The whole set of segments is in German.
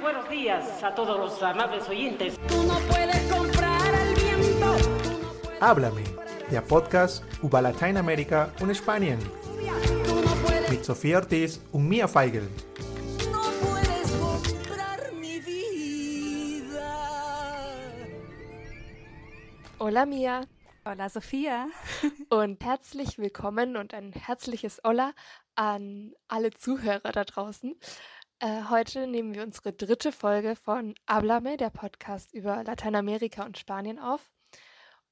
buenos días a todos los amables oyentes. Tú no puedes comprar el viento. No Háblame, der Podcast über Lateinamerika und Spanien no puedes, mit Sofía Ortiz und Mia Feigl. no puedes comprar mi vida. Hola Mia Hola Sophia. und herzlich willkommen und ein herzliches Hola an alle Zuhörer da draußen. Äh, heute nehmen wir unsere dritte Folge von Hablame, der Podcast über Lateinamerika und Spanien auf.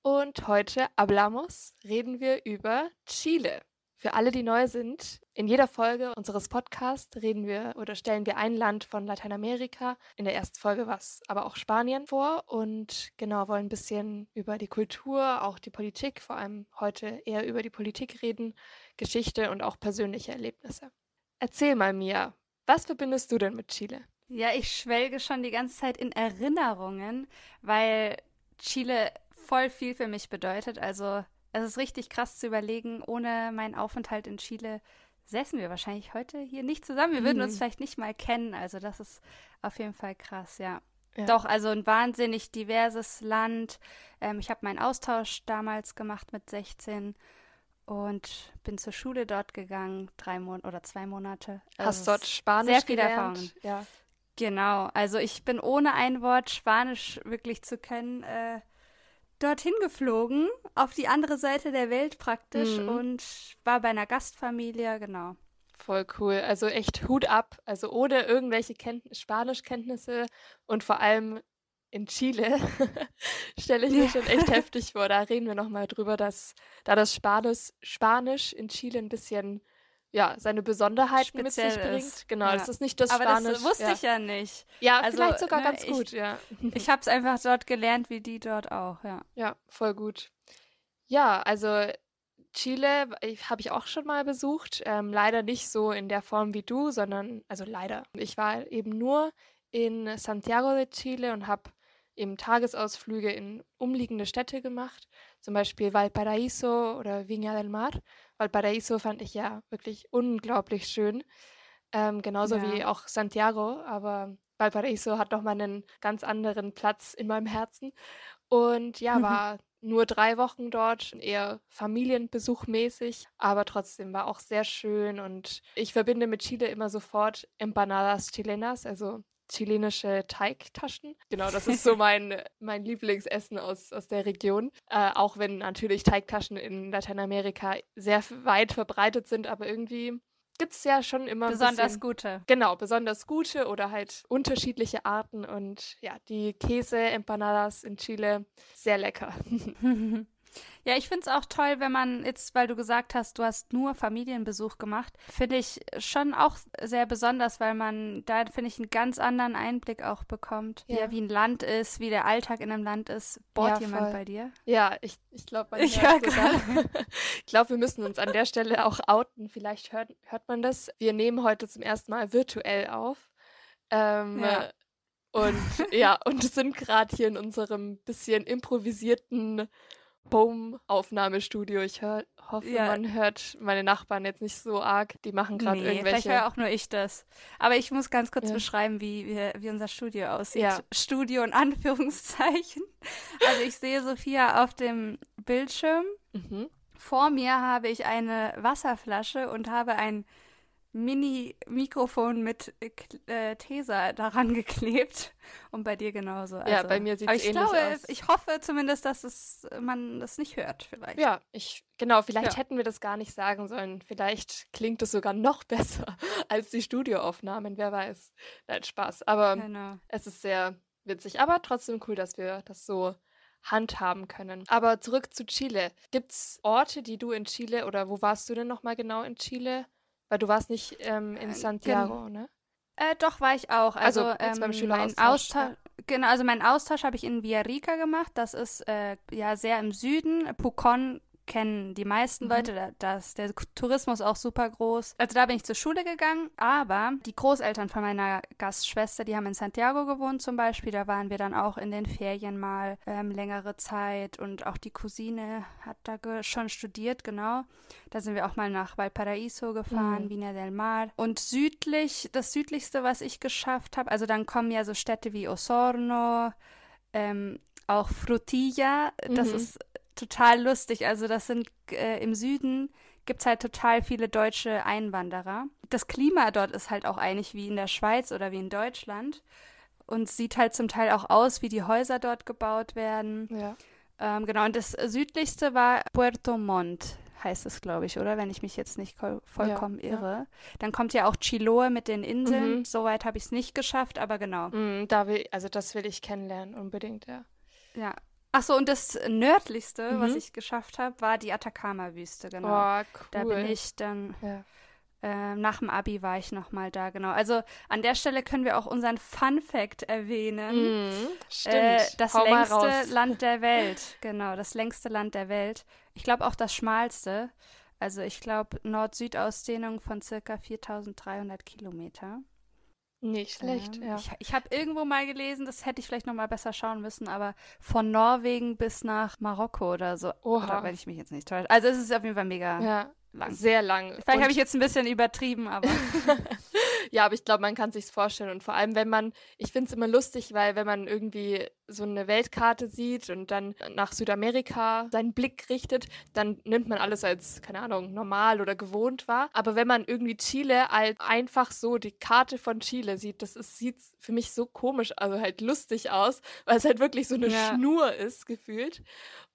Und heute hablamos, reden wir über Chile. Für alle, die neu sind, in jeder Folge unseres Podcasts reden wir oder stellen wir ein Land von Lateinamerika. In der ersten Folge war es aber auch Spanien vor und genau wollen ein bisschen über die Kultur, auch die Politik, vor allem heute eher über die Politik reden, Geschichte und auch persönliche Erlebnisse. Erzähl mal, Mia, was verbindest du denn mit Chile? Ja, ich schwelge schon die ganze Zeit in Erinnerungen, weil Chile voll viel für mich bedeutet. Also es ist richtig krass zu überlegen, ohne meinen Aufenthalt in Chile säßen wir wahrscheinlich heute hier nicht zusammen. Wir würden uns Mhm. vielleicht nicht mal kennen. Also das ist auf jeden Fall krass, ja. Ja. Doch, also ein wahnsinnig diverses Land. Ähm, ich habe meinen Austausch damals gemacht mit 16 und bin zur Schule dort gegangen, drei Monate oder zwei Monate. Hast Also dort es- Spanisch sehr viel gelernt? Erfahrung. Ja. Genau, also ich bin ohne ein Wort Spanisch wirklich zu können, äh, dorthin geflogen, auf die andere Seite der Welt praktisch Mhm. und war bei einer Gastfamilie, genau. Voll cool. Also echt Hut ab. Also ohne irgendwelche Kennt Spanischkenntnisse und vor allem in Chile stelle ich mir Ja. schon echt heftig vor. Da reden wir nochmal drüber, dass da das Spanisch, Spanisch in Chile ein bisschen ja, seine Besonderheiten mit sich Speziell bringt. ist. Genau, Ja. das ist nicht das Aber Spanisch. das wusste ja. ich ja nicht. Ja, Also, vielleicht sogar ne, ganz ich- gut, ja. Ich habe es einfach dort gelernt, wie die dort auch, ja. Ja, voll gut. Ja, also Chile habe ich auch schon mal besucht. Ähm, leider nicht so in der Form wie du, sondern, also leider. Ich war eben nur in Santiago de Chile und habe eben Tagesausflüge in umliegende Städte gemacht. Zum Beispiel Valparaíso oder Viña del Mar. Valparaíso fand ich ja wirklich unglaublich schön. Ähm, genauso Ja. wie auch Santiago, aber Valparaíso hat nochmal einen ganz anderen Platz in meinem Herzen. Und ja, war nur drei Wochen dort, eher Familienbesuchmäßig, aber trotzdem war auch sehr schön. Und ich verbinde mit Chile immer sofort Empanadas Chilenas, also chilenische Teigtaschen. Genau, das ist so mein, mein Lieblingsessen aus, aus der Region. Äh, auch wenn natürlich Teigtaschen in Lateinamerika sehr weit verbreitet sind, aber irgendwie gibt es ja schon immer Besonders bisschen, gute. Genau, besonders gute oder halt unterschiedliche Arten und ja, die Käse-Empanadas in Chile, sehr lecker. Ja, ich finde es auch toll, wenn man jetzt, weil du gesagt hast, du hast nur Familienbesuch gemacht, finde ich schon auch sehr besonders, weil man da, finde ich, einen ganz anderen Einblick auch bekommt, wie, Ja. wie ein Land ist, wie der Alltag in einem Land ist. Bohrt Ja, jemand voll. bei dir? Ja, ich, ich glaube, man Ja, sogar. Ich glaube, wir müssen uns an der Stelle auch outen. Vielleicht hört, hört man das. Wir nehmen heute zum ersten Mal virtuell auf. Ähm, Ja. Und ja, und sind gerade hier in unserem bisschen improvisierten Home-Aufnahmestudio. Ich hör, hoffe, Ja. man hört meine Nachbarn jetzt nicht so arg. Die machen gerade Nee, vielleicht irgendwelche. höre auch nur ich das. Aber ich muss ganz kurz Ja. beschreiben, wie, wie, wie unser Studio aussieht. Ja. Studio in Anführungszeichen. Also ich sehe Sophia auf dem Bildschirm. Mhm. Vor mir habe ich eine Wasserflasche und habe ein Mini-Mikrofon mit äh, Tesa daran geklebt. Und bei dir genauso. Ja, Also, bei mir aber ich ähnlich glaube, aus. ich hoffe zumindest, dass es, man das nicht hört, vielleicht. Ja, ich, genau, vielleicht Ja. hätten wir das gar nicht sagen sollen. Vielleicht klingt es sogar noch besser als die Studioaufnahmen, wer weiß. Nein, Spaß. Aber Genau. es ist sehr witzig. Aber trotzdem cool, dass wir das so handhaben können. Aber zurück zu Chile. Gibt es Orte, die du in Chile oder wo warst du denn nochmal genau in Chile? Weil du warst nicht ähm, in Äh, Santiago, ne? Äh, doch, war ich auch. Also, Also, jetzt beim ähm, Schüleraustausch, mein Austausch, ja. genau, also meinen Austausch habe ich in Villarrica gemacht. Das ist äh, ja sehr im Süden. Pucón kennen die meisten Mhm. Leute. Da, da ist der Tourismus auch super groß. Also da bin ich zur Schule gegangen, aber die Großeltern von meiner Gastschwester, die haben in Santiago gewohnt zum Beispiel. Da waren wir dann auch in den Ferien mal ähm, längere Zeit und auch die Cousine hat da schon studiert, genau. Da sind wir auch mal nach Valparaiso gefahren, Mhm. Vina del Mar. Und südlich, das südlichste, was ich geschafft habe, also dann kommen ja so Städte wie Osorno, ähm, auch Frutilla, das Mhm. ist total lustig. Also das sind äh, im Süden gibt es halt total viele deutsche Einwanderer. Das Klima dort ist halt auch eigentlich wie in der Schweiz oder wie in Deutschland und sieht halt zum Teil auch aus, wie die Häuser dort gebaut werden. Ja. Ähm, genau, und das südlichste war Puerto Montt, heißt es, glaube ich, oder? Wenn ich mich jetzt nicht vollkommen ja. irre. Dann kommt ja auch Chiloe mit den Inseln. Mhm. Soweit habe ich es nicht geschafft, aber genau. Mm, da will, also das will ich kennenlernen, unbedingt, ja. Ja. Ach so, und das nördlichste, was Mhm. ich geschafft habe, war die Atacama-Wüste, genau. Oh, cool. Da bin ich dann, Ja. äh, nach dem Abi war ich nochmal da, genau. Also an der Stelle können wir auch unseren Fun-Fact erwähnen. Mm, stimmt. Äh, das Hau längste. Land der Welt, genau, das längste Land der Welt. Ich glaube auch das schmalste. Also ich glaube Nord-Süd-Ausdehnung von circa 4300 Kilometer. Nicht schlecht, Ähm, ja. Ich, ich habe irgendwo mal gelesen, das hätte ich vielleicht noch mal besser schauen müssen, aber von Norwegen bis nach Marokko oder so. Oha. Oder wenn ich mich jetzt nicht täusche. Also es ist auf jeden Fall mega ja, lang. sehr lang. Vielleicht habe ich jetzt ein bisschen übertrieben, aber Ja, aber ich glaube, man kann sich's vorstellen. Und vor allem, wenn man, ich finde es immer lustig, weil wenn man irgendwie so eine Weltkarte sieht und dann nach Südamerika seinen Blick richtet, dann nimmt man alles als, keine Ahnung, normal oder gewohnt wahr. Aber wenn man irgendwie Chile als einfach so die Karte von Chile sieht, das ist, sieht für mich so komisch, also halt lustig aus, weil es halt wirklich so eine Ja. Schnur ist, gefühlt.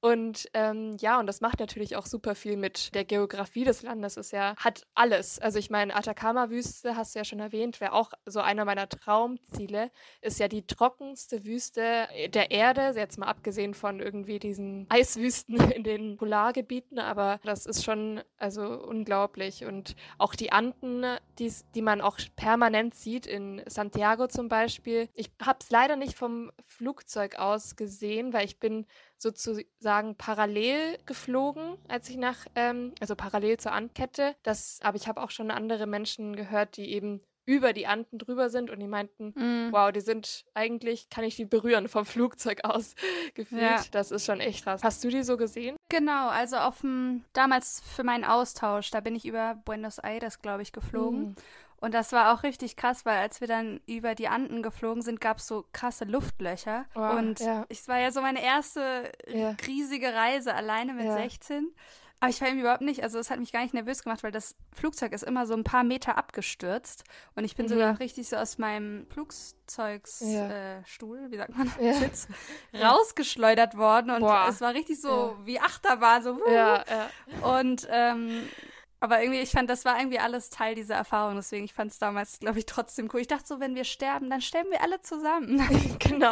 Und ähm, ja, und das macht natürlich auch super viel mit der Geografie des Landes. Es ja, hat alles. Also ich meine, Atacama-Wüste, hast du ja schon erwähnt, wäre auch so einer meiner Traumziele, ist ja die trockenste Wüste der Erde, jetzt mal abgesehen von irgendwie diesen Eiswüsten in den Polargebieten, aber das ist schon also unglaublich. Und auch die Anden, die's, die man auch permanent sieht, in Santiago zum Beispiel. Ich habe es leider nicht vom Flugzeug aus gesehen, weil ich bin sozusagen parallel geflogen, als ich nach, ähm, also parallel zur Andkette. Das, aber ich habe auch schon andere Menschen gehört, die eben über die Anden drüber sind und die meinten, mm, wow, die sind eigentlich, kann ich die berühren vom Flugzeug aus gefühlt. Ja. Das ist schon echt krass. Hast du die so gesehen? genau, also auf dem damals für meinen Austausch, da bin ich über Buenos Aires, glaube ich, geflogen. Mhm. Und das war auch richtig krass, weil als wir dann über die Anden geflogen sind, gab es so krasse Luftlöcher. Oh, und ja. es war ja so meine erste Ja. riesige Reise alleine mit Ja. 16. Aber ich war irgendwie überhaupt nicht, also es hat mich gar nicht nervös gemacht, weil das Flugzeug ist immer so ein paar Meter abgestürzt. Und ich bin Mhm. sogar richtig so aus meinem Flugzeugsstuhl, Ja. äh, wie sagt man, Ja. Sitz, rausgeschleudert worden. Und Boah. es war richtig so wie Achterbahn, so. Ja. Und ähm, aber irgendwie, ich fand, das war irgendwie alles Teil dieser Erfahrung. Deswegen, ich fand es damals, glaube ich, trotzdem cool. Ich dachte so, wenn wir sterben, dann sterben wir alle zusammen. genau.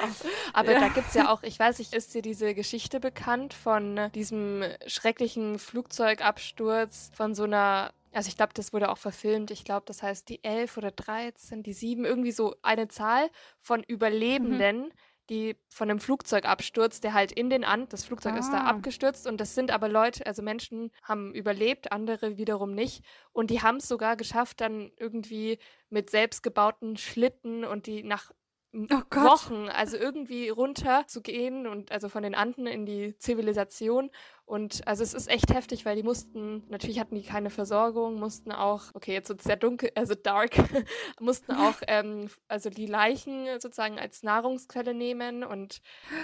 Aber Ja. da gibt es ja auch, ich weiß nicht, ist dir diese Geschichte bekannt von diesem schrecklichen Flugzeugabsturz von so einer, also ich glaube, das wurde auch verfilmt. Ich glaube, das heißt die 11 oder 13, die 7, irgendwie so eine Zahl von Überlebenden. Die von einem Flugzeugabsturz, der halt in den Anden, das Flugzeug ist da Ah. abgestürzt und das sind aber Leute, also Menschen haben überlebt, andere wiederum nicht. Und die haben es sogar geschafft, dann irgendwie mit selbstgebauten Schlitten und die nach Oh Gott. Wochen, also irgendwie runter zu gehen und also von den Anden in die Zivilisation. Und also es ist echt heftig, weil die mussten, natürlich hatten die keine Versorgung, mussten auch, okay, jetzt wird es sehr dunkel, also dark, mussten auch ähm, also die Leichen sozusagen als Nahrungsquelle nehmen und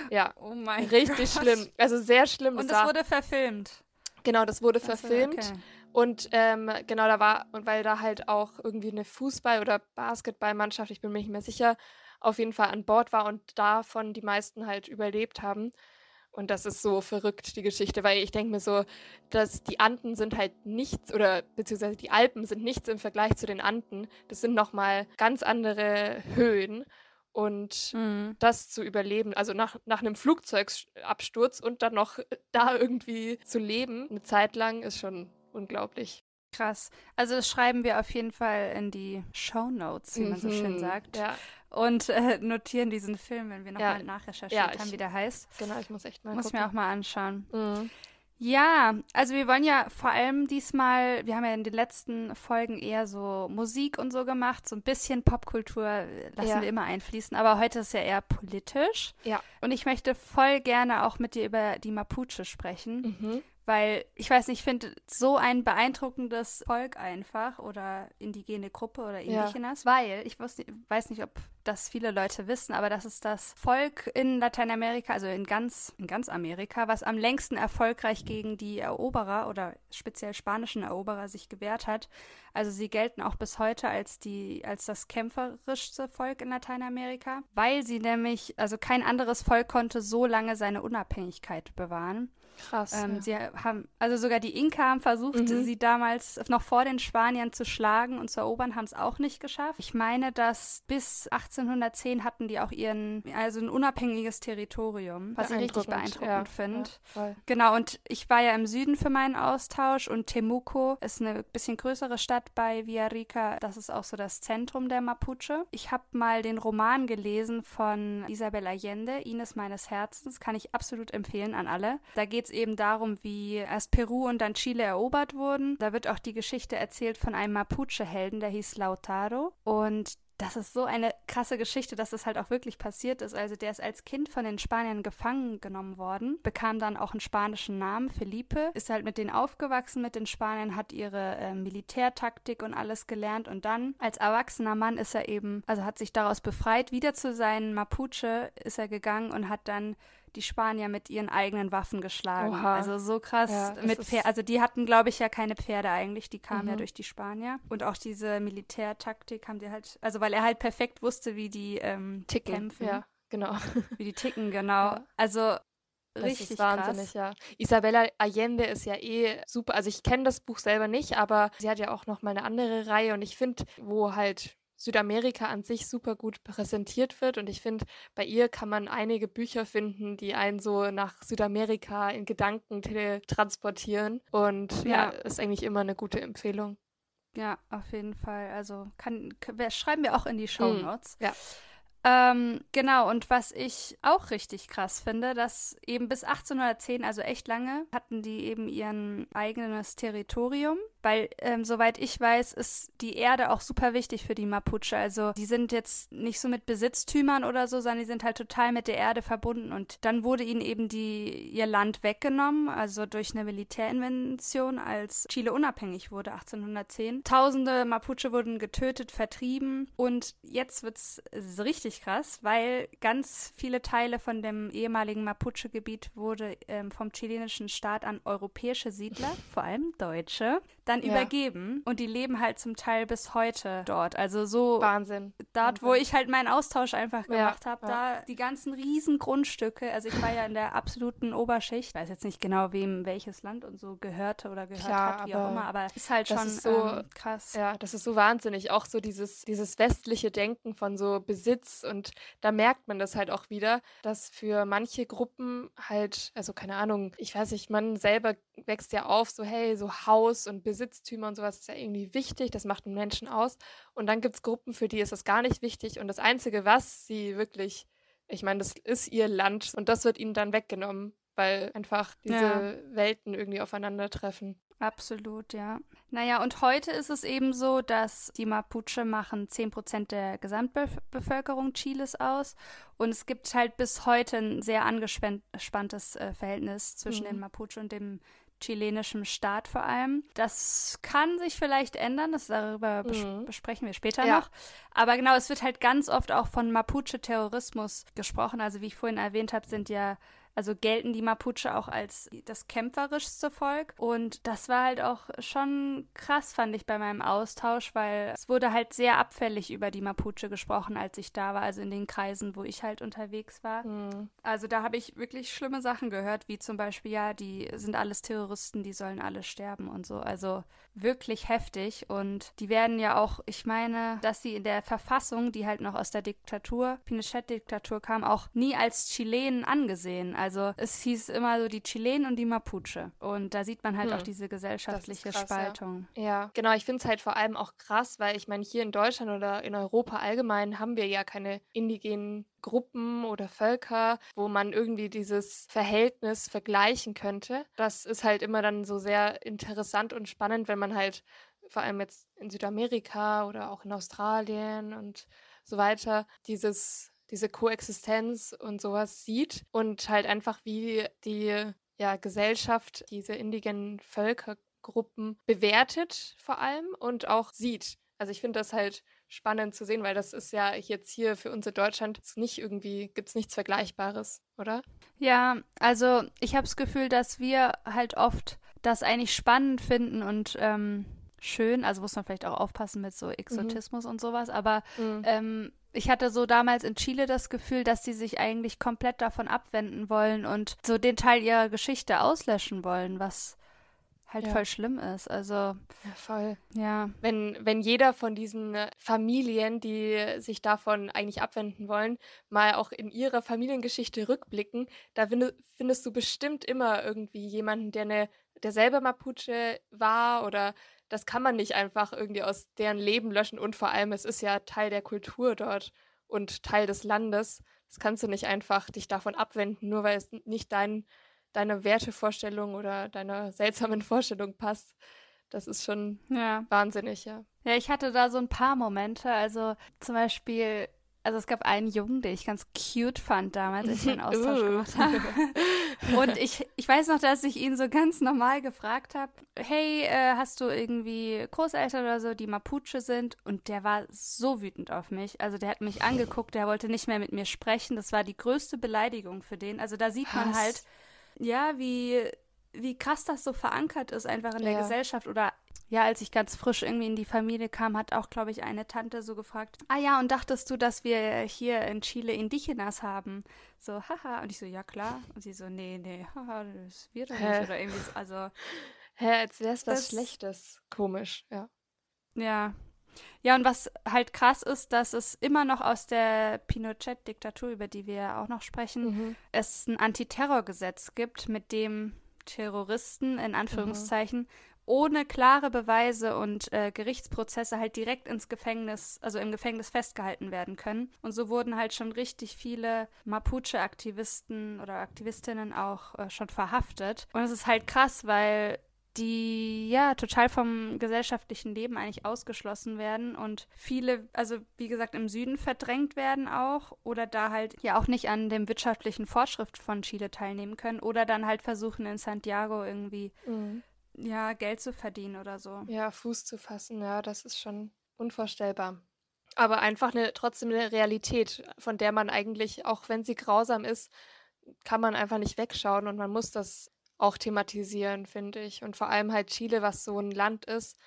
ja, Oh richtig Gott. schlimm. Also sehr schlimm. Und Das wurde verfilmt. genau, das wurde so, verfilmt. okay. Und ähm, genau, da war, und weil da halt auch irgendwie eine Fußball- oder Basketballmannschaft, ich bin mir nicht mehr sicher, auf jeden Fall an Bord war und davon die meisten halt überlebt haben. Und das ist so verrückt, die Geschichte, weil ich denke mir so, dass die Anden sind halt nichts, oder beziehungsweise die Alpen sind nichts im Vergleich zu den Anden. Das sind nochmal ganz andere Höhen. Und Mhm. das zu überleben, also nach, nach einem Flugzeugabsturz und dann noch da irgendwie zu leben, eine Zeit lang, ist schon unglaublich. Krass. Also das schreiben wir auf jeden Fall in die Show Notes, wie man so schön Mhm. sagt. Ja, Und äh, notieren diesen Film, wenn wir Ja. nochmal nachrecherchiert Ja, haben, wie der heißt. genau, ich muss echt mal Muss gucken. mir auch mal anschauen. Mhm. Ja, also wir wollen ja vor allem diesmal, wir haben ja in den letzten Folgen eher so Musik und so gemacht, so ein bisschen Popkultur lassen Ja. wir immer einfließen, aber heute ist ja eher politisch. Ja. Und ich möchte voll gerne auch mit dir über die Mapuche sprechen, Mhm. Weil ich weiß nicht, ich finde so ein beeindruckendes Volk einfach oder indigene Gruppe oder Ja. Indigenas, weil ich wusste, weiß nicht, ob das viele Leute wissen, aber das ist das Volk in Lateinamerika, also in ganz, in ganz Amerika, was am längsten erfolgreich gegen die Eroberer oder speziell spanischen Eroberer sich gewehrt hat. Also sie gelten auch bis heute als die, als das kämpferischste Volk in Lateinamerika, weil sie nämlich, also kein anderes Volk konnte so lange seine Unabhängigkeit bewahren. Krass. Ähm, ja. Sie haben, also sogar die Inka haben versucht, Mhm. sie damals noch vor den Spaniern zu schlagen und zu erobern, haben es auch nicht geschafft. Ich meine, dass bis 1810 hatten die auch ihren, also ein unabhängiges Territorium, was ich richtig Beeindruckend, ja, finde. Ja. Genau, und ich war ja im Süden für meinen Austausch und Temuco ist eine bisschen größere Stadt bei Villarrica. Das ist auch so das Zentrum der Mapuche. Ich habe mal den Roman gelesen von Isabel Allende, Ines meines Herzens. Kann ich absolut empfehlen an alle. Da geht es eben darum, wie erst Peru und dann Chile erobert wurden. Da wird auch die Geschichte erzählt von einem Mapuche-Helden, der hieß Lautaro. Und das ist so eine krasse Geschichte, dass das halt auch wirklich passiert ist. Also der ist als Kind von den Spaniern gefangen genommen worden, bekam dann auch einen spanischen Namen, Felipe, ist halt mit denen aufgewachsen, mit den Spaniern, hat ihre äh, Militärtaktik und alles gelernt und dann als erwachsener Mann ist er eben, also hat sich daraus befreit, wieder zu seinen Mapuche ist er gegangen und hat dann die Spanier mit ihren eigenen Waffen geschlagen. Oha. Also so krass Ja, mit Pferd. Also die hatten, glaube ich, ja keine Pferde eigentlich. Die kamen ja Mhm. durch die Spanier. Und auch diese Militärtaktik haben die halt, also weil er halt perfekt wusste, wie die ähm, Ticken. kämpfen. Ja, genau. Wie die ticken, genau. Ja. Also Das richtig ist wahnsinnig, krass. ja. Isabella Allende ist ja eh super. Also ich kenne das Buch selber nicht, aber sie hat ja auch noch mal eine andere Reihe und ich finde, wo halt Südamerika an sich super gut präsentiert wird und ich finde, bei ihr kann man einige Bücher finden, die einen so nach Südamerika in Gedanken transportieren und ja, Ja. ist eigentlich immer eine gute Empfehlung. Ja, auf jeden Fall. Also kann, schreiben wir auch in die Show Mhm. Notes. Ja. Ähm, genau, und was ich auch richtig krass finde, dass eben bis 1810, also echt lange, hatten die eben ihren eigenes Territorium. Weil, ähm, soweit ich weiß, ist die Erde auch super wichtig für die Mapuche. Also die sind jetzt nicht so mit Besitztümern oder so, sondern die sind halt total mit der Erde verbunden. Und dann wurde ihnen eben die, ihr Land weggenommen, also durch eine Militärinvention, als Chile unabhängig wurde, 1810. Tausende Mapuche wurden getötet, vertrieben. Und jetzt wird's richtig krass, weil ganz viele Teile von dem ehemaligen Mapuche-Gebiet wurde ähm, vom chilenischen Staat an europäische Siedler, vor allem Deutsche, dann Ja. übergeben. Und die leben halt zum Teil bis heute dort. Also so Wahnsinn. dort, wo Wahnsinn. ich halt meinen Austausch einfach Ja, gemacht habe, ja. da die ganzen riesen Grundstücke, also ich war ja in der absoluten Oberschicht, weiß jetzt nicht genau, wem welches Land und so gehörte oder gehört Klar, hat, wie auch immer, aber ist halt schon ist so- ähm, krass. Ja, das ist so wahnsinnig. Auch so dieses, dieses westliche Denken von so Besitz. Und da merkt man das halt auch wieder, dass für manche Gruppen halt, also keine Ahnung, ich weiß nicht, man selber wächst ja auf, so hey, so Haus und Besitztümer und sowas ist ja irgendwie wichtig, das macht einen Menschen aus. Und dann gibt es Gruppen, für die ist das gar nicht wichtig. Und das Einzige, was sie wirklich, ich meine, das ist ihr Land und das wird ihnen dann weggenommen, weil einfach diese Ja. Welten irgendwie aufeinandertreffen. Absolut, ja. Naja, und heute ist es eben so, dass die Mapuche machen 10% der Gesamtbevölkerung Chiles aus. Und es gibt halt bis heute ein sehr angespanntes äh, Verhältnis zwischen Mhm. den Mapuche und dem chilenischen Staat vor allem. Das kann sich vielleicht ändern, das darüber bes Mhm. besprechen wir später Ja. noch. Aber genau, es wird halt ganz oft auch von Mapuche-Terrorismus gesprochen. Also wie ich vorhin erwähnt habe, sind ja also gelten die Mapuche auch als das kämpferischste Volk. Und das war halt auch schon krass, fand ich bei meinem Austausch, weil es wurde halt sehr abfällig über die Mapuche gesprochen, als ich da war, also in den Kreisen, wo ich halt unterwegs war. Mhm. Also da habe ich wirklich schlimme Sachen gehört, wie zum Beispiel, ja, die sind alles Terroristen, die sollen alle sterben und so. Also wirklich heftig. Und die werden ja auch, ich meine, dass sie in der Verfassung, die halt noch aus der Diktatur, Pinochet-Diktatur kam, auch nie als Chilenen angesehen. Also es hieß immer so die Chilenen und die Mapuche. Und da sieht man halt Hm. auch diese gesellschaftliche krass, ja. Spaltung. Ja, genau. Ich finde es halt vor allem auch krass, weil ich meine, hier in Deutschland oder in Europa allgemein haben wir ja keine indigenen Gruppen oder Völker, wo man irgendwie dieses Verhältnis vergleichen könnte. Das ist halt immer dann so sehr interessant und spannend, wenn man halt vor allem jetzt in Südamerika oder auch in Australien und so weiter dieses diese Koexistenz und sowas sieht und halt einfach wie die ja, Gesellschaft diese indigenen Völkergruppen bewertet vor allem und auch sieht. Also ich finde das halt spannend zu sehen, weil das ist ja jetzt hier für uns in Deutschland nicht irgendwie, gibt es nichts Vergleichbares, oder? Ja, also ich habe das Gefühl, dass wir halt oft das eigentlich spannend finden und ähm, schön. Also muss man vielleicht auch aufpassen mit so Exotismus und sowas. Aber Mhm. ähm, ich hatte so damals in Chile das Gefühl, dass sie sich eigentlich komplett davon abwenden wollen und so den Teil ihrer Geschichte auslöschen wollen, was halt Ja. voll schlimm ist. Also Ja, voll. ja, Wenn, wenn jeder von diesen äh, Familien, die sich davon eigentlich abwenden wollen, mal auch in ihrer Familiengeschichte rückblicken, da finde, findest du bestimmt immer irgendwie jemanden, der eine, der selber Mapuche war oder das kann man nicht einfach irgendwie aus deren Leben löschen und vor allem, es ist ja Teil der Kultur dort und Teil des Landes. Das kannst du nicht einfach dich davon abwenden, nur weil es nicht dein, deine Wertevorstellung oder deiner seltsamen Vorstellung passt. Das ist schon ja. wahnsinnig, ja. Ja, ich hatte da so ein paar Momente. Also zum Beispiel, also es gab einen Jungen, den ich ganz cute fand damals, als wir einen Austausch Uh. gemacht haben. Und ich, ich weiß noch, dass ich ihn so ganz normal gefragt habe, hey, äh, hast du irgendwie Großeltern oder so, die Mapuche sind? Und der war so wütend auf mich. Also der hat mich angeguckt, der wollte nicht mehr mit mir sprechen. Das war die größte Beleidigung für den. Also da sieht man Was? halt, ja, wie, wie krass das so verankert ist einfach in der Ja. Gesellschaft. Oder ja, als ich ganz frisch irgendwie in die Familie kam, hat auch, glaube ich, eine Tante so gefragt, ah ja, und dachtest du, dass wir hier in Chile Indigenas haben? So, haha. Und ich so, ja klar. Und sie so, nee, nee, haha, das wir doch nicht. Oder irgendwie so, also, Hä, als wäre es was Schlechtes. Komisch, ja. ja. Ja, und was halt krass ist, dass es immer noch aus der Pinochet-Diktatur, über die wir ja auch noch sprechen, Mhm. es ein Antiterrorgesetz gibt, mit dem Terroristen in Anführungszeichen ohne klare Beweise und äh, Gerichtsprozesse halt direkt ins Gefängnis, also im Gefängnis festgehalten werden können. Und so wurden halt schon richtig viele Mapuche-Aktivisten oder Aktivistinnen auch äh, schon verhaftet. Und es ist halt krass, weil die ja total vom gesellschaftlichen Leben eigentlich ausgeschlossen werden und viele, also wie gesagt, im Süden verdrängt werden auch oder da halt ja auch nicht an dem wirtschaftlichen Fortschritt von Chile teilnehmen können oder dann halt versuchen in Santiago irgendwie Mhm. ja Geld zu verdienen oder so. Ja, Fuß zu fassen, ja, das ist schon unvorstellbar. Aber einfach eine, trotzdem eine Realität, von der man eigentlich, auch wenn sie grausam ist, kann man einfach nicht wegschauen und man muss das auch thematisieren, finde ich. Und vor allem halt Chile, was so ein Land ist,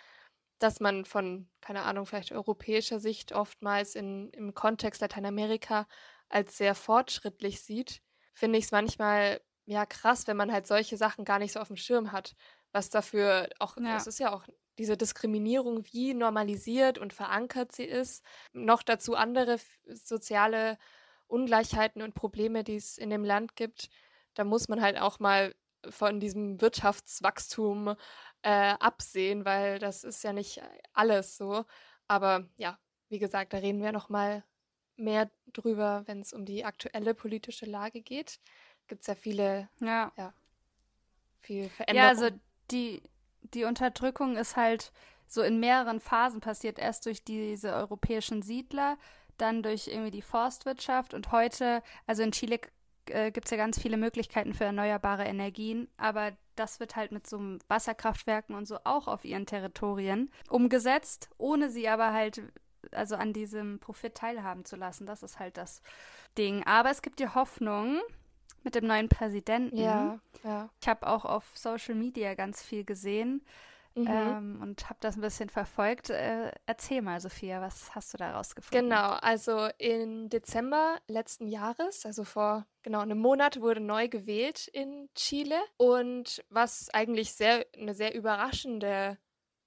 dass man von, keine Ahnung, vielleicht europäischer Sicht oftmals in, im Kontext Lateinamerika als sehr fortschrittlich sieht, finde ich es manchmal ja krass, wenn man halt solche Sachen gar nicht so auf dem Schirm hat. Was dafür auch, Ja. es ist ja auch diese Diskriminierung, wie normalisiert und verankert sie ist. Noch dazu andere soziale Ungleichheiten und Probleme, die es in dem Land gibt. Da muss man halt auch mal von diesem Wirtschaftswachstum äh, absehen, weil das ist ja nicht alles so. Aber ja, wie gesagt, da reden wir noch mal mehr drüber, wenn es um die aktuelle politische Lage geht. Gibt es ja viele, Ja. viel Ja, Veränderungen. also die, die Unterdrückung ist halt so in mehreren Phasen passiert. Erst durch diese europäischen Siedler, dann durch irgendwie die Forstwirtschaft und heute, also in Chile äh, gibt es ja ganz viele Möglichkeiten für erneuerbare Energien, aber das wird halt mit so einem Wasserkraftwerken und so auch auf ihren Territorien umgesetzt, ohne sie aber halt also an diesem Profit teilhaben zu lassen. Das ist halt das Ding. Aber es gibt die Hoffnung mit dem neuen Präsidenten. ja, ja. Ich habe auch auf Social Media ganz viel gesehen Mhm. ähm, und habe das ein bisschen verfolgt. Äh, erzähl mal, Sophia, was hast du da rausgefunden? Genau, also im Dezember letzten Jahres, also vor genau einem Monat, wurde neu gewählt in Chile. Und was eigentlich sehr eine sehr überraschende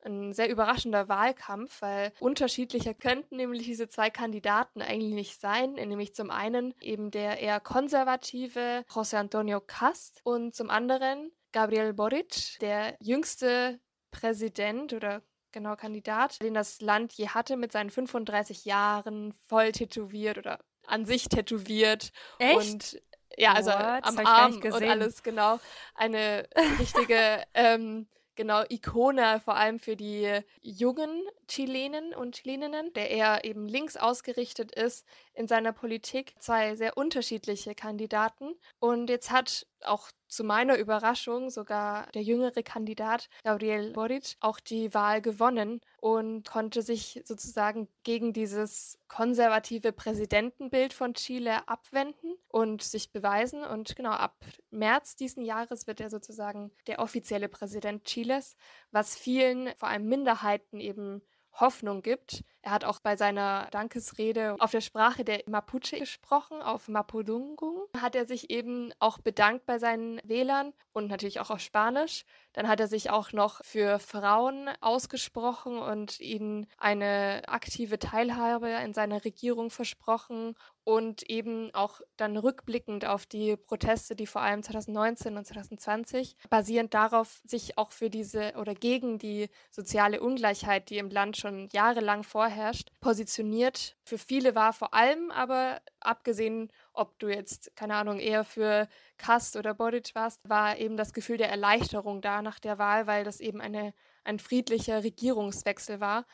ein sehr überraschender Wahlkampf, weil unterschiedlicher könnten nämlich diese zwei Kandidaten eigentlich nicht sein. Nämlich zum einen eben der eher konservative José Antonio Cast und zum anderen Gabriel Boric, der jüngste Präsident oder genau Kandidat, den das Land je hatte mit seinen 35 Jahren voll tätowiert oder an sich tätowiert Echt? und ja, also What? am Arm und alles genau eine richtige ähm, genau Ikone vor allem für die jungen Chilenen und Chileninnen, der eher eben links ausgerichtet ist in seiner Politik. Zwei sehr unterschiedliche Kandidaten und jetzt hat auch zu meiner Überraschung sogar der jüngere Kandidat Gabriel Boric auch die Wahl gewonnen und konnte sich sozusagen gegen dieses konservative Präsidentenbild von Chile abwenden und sich beweisen. Und genau ab März diesen Jahres wird er sozusagen der offizielle Präsident Chiles, was vielen, vor allem Minderheiten eben Hoffnung gibt. Er hat auch bei seiner Dankesrede auf der Sprache der Mapuche gesprochen, auf Mapudungun. Hat er sich eben auch bedankt bei seinen Wählern und natürlich auch auf Spanisch. Dann hat er sich auch noch für Frauen ausgesprochen und ihnen eine aktive Teilhabe in seiner Regierung versprochen und eben auch dann rückblickend auf die Proteste, die vor allem 2019 und 2020 basierend darauf sich auch für diese oder gegen die soziale Ungleichheit, die im Land schon jahrelang vorherrscht, positioniert. Für viele war vor allem aber abgesehen, ob du jetzt keine Ahnung eher für Kast oder Boric warst, war eben das Gefühl der Erleichterung da nach der Wahl, weil das eben eine ein friedlicher Regierungswechsel war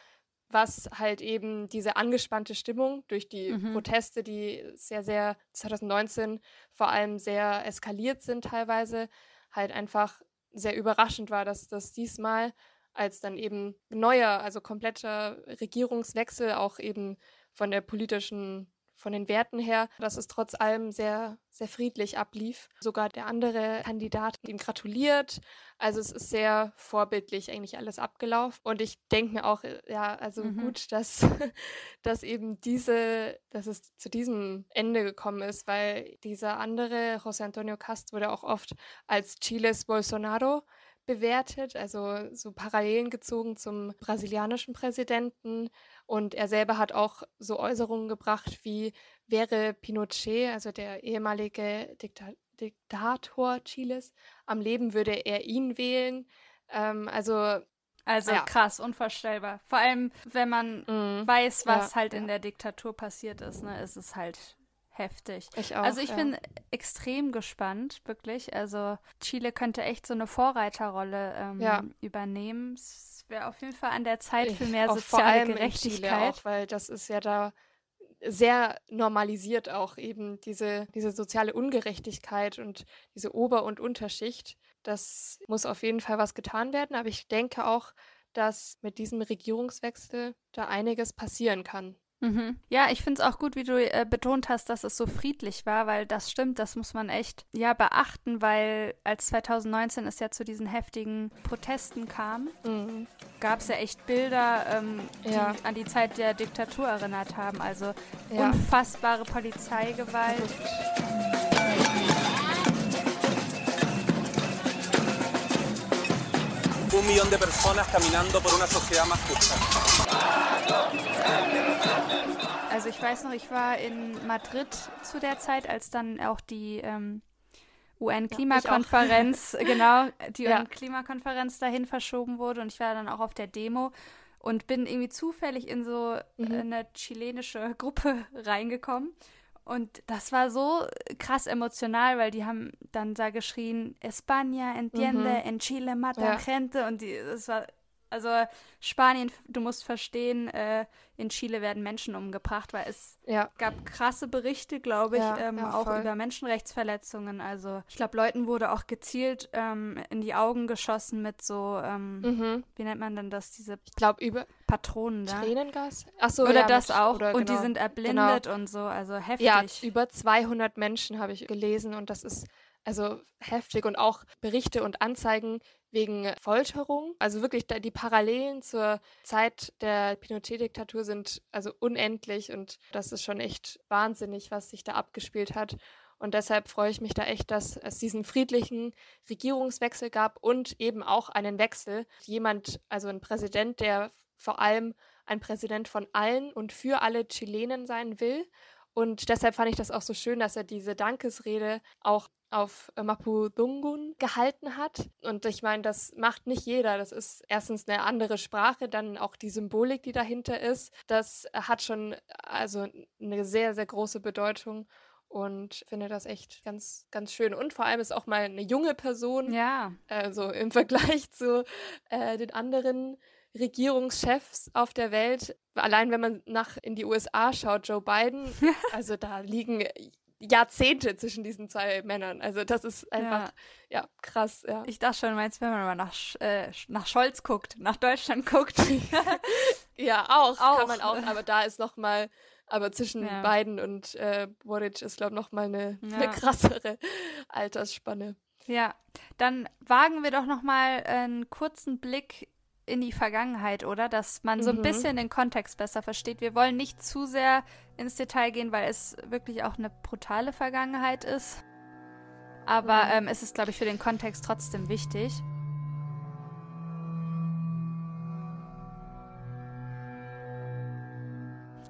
was halt eben diese angespannte Stimmung durch die Mhm. Proteste, die sehr, sehr 2019 vor allem sehr eskaliert sind teilweise, halt einfach sehr überraschend war, dass das diesmal als dann eben neuer, also kompletter Regierungswechsel auch eben von der politischen von den Werten her, dass es trotz allem sehr, sehr friedlich ablief. Sogar der andere Kandidat hat ihm gratuliert. Also es ist sehr vorbildlich eigentlich alles abgelaufen. Und ich denke mir auch, äh, ja, also Mhm. gut, dass, dass eben diese, dass es zu diesem Ende gekommen ist, weil dieser andere, José Antonio Cast, wurde auch oft als Chiles Bolsonaro bewertet, also so Parallelen gezogen zum brasilianischen Präsidenten. Und er selber hat auch so Äußerungen gebracht, wie wäre Pinochet, also der ehemalige Dikta Diktator Chiles, am Leben, würde er ihn wählen. Ähm, also Also Ja. krass, unvorstellbar. Vor allem, wenn man mh, weiß, was Ja, halt ja. in der Diktatur passiert ist, ne, ist es halt heftig. ich auch. also ich ja. bin extrem gespannt, wirklich. Also Chile könnte echt so eine Vorreiterrolle ähm, Ja. übernehmen. Es wäre auf jeden Fall an der Zeit für Ich- mehr vor soziale Gerechtigkeit. Auch, weil das ist ja da sehr normalisiert auch eben diese, diese soziale Ungerechtigkeit und diese Ober- und Unterschicht. Das muss auf jeden Fall was getan werden, aber ich denke auch, dass mit diesem Regierungswechsel da einiges passieren kann. Mhm. Ja, ich finde es auch gut, wie du äh, betont hast, dass es so friedlich war, weil das stimmt, das muss man echt ja beachten, weil als 2019 es ja zu diesen heftigen Protesten kam, Mhm. gab es ja echt Bilder, ähm, die Ja. an die Zeit der Diktatur erinnert haben. Also Ja. unfassbare Polizeigewalt. un millón de personas caminando por una sociedad más justa. Also ich weiß noch, ich war in Madrid zu der Zeit, als dann auch die ähm, UN-Klimakonferenz, genau, die Ja. UN-Klimakonferenz dahin verschoben wurde und ich war dann auch auf der Demo und bin irgendwie zufällig in so Mhm. eine chilenische Gruppe reingekommen. Und das war so krass emotional, weil die haben dann da geschrien, España entiende, Mhm. en Chile matan Ja. gente. Und die, das war, also Spanien, du musst verstehen, äh, in Chile werden Menschen umgebracht, weil es Ja, gab krasse Berichte, glaube ich, Ja, ähm, ja, auch voll. über Menschenrechtsverletzungen. Also ich glaube, Leuten wurde auch gezielt ähm, in die Augen geschossen mit so, ähm, mhm. wie nennt man denn das, diese ich glaube über Patronen da. Tränengas. Ach so, Oder das mit- auch. Oder und die genau. sind erblindet und so, also heftig. Ja, über 200 Menschen habe ich gelesen und das ist also heftig und auch Berichte und Anzeigen, wegen Folterung. Also wirklich, die Parallelen zur Zeit der Pinochet-Diktatur sind also unendlich und das ist schon echt wahnsinnig, was sich da abgespielt hat. Und deshalb freue ich mich da echt, dass es diesen friedlichen Regierungswechsel gab und eben auch einen Wechsel. Jemand, also ein Präsident, der vor allem ein Präsident von allen und für alle Chilenen sein will. Und deshalb fand ich das auch so schön, dass er diese Dankesrede auch auf Mapudungun gehalten hat. Und ich meine, das macht nicht jeder. Das ist erstens eine andere Sprache, dann auch die Symbolik, die dahinter ist. Das hat schon also eine sehr, sehr große Bedeutung und finde das echt ganz, ganz schön. Und vor allem ist auch mal eine junge Person. Ja. Also im Vergleich zu äh, den anderen Regierungschefs auf der Welt. Allein wenn man nach in die USA schaut, Joe Biden, also da liegen Jahrzehnte zwischen diesen zwei Männern. Also das ist einfach, ja, ja krass, ja. Ich dachte schon, meinst wenn man mal nach, äh, nach Scholz guckt, nach Deutschland guckt. ja, auch, auch, kann man auch, aber da ist noch mal aber zwischen ja. Biden und äh, Boric ist, glaube ich, noch mal eine, ja. eine krassere Altersspanne. Ja, dann wagen wir doch noch mal einen kurzen Blick in die Vergangenheit, oder? Dass man so ein mhm. bisschen den Kontext besser versteht. Wir wollen nicht zu sehr ins Detail gehen, weil es wirklich auch eine brutale Vergangenheit ist. Aber mhm. ähm, es ist, glaube ich, für den Kontext trotzdem wichtig.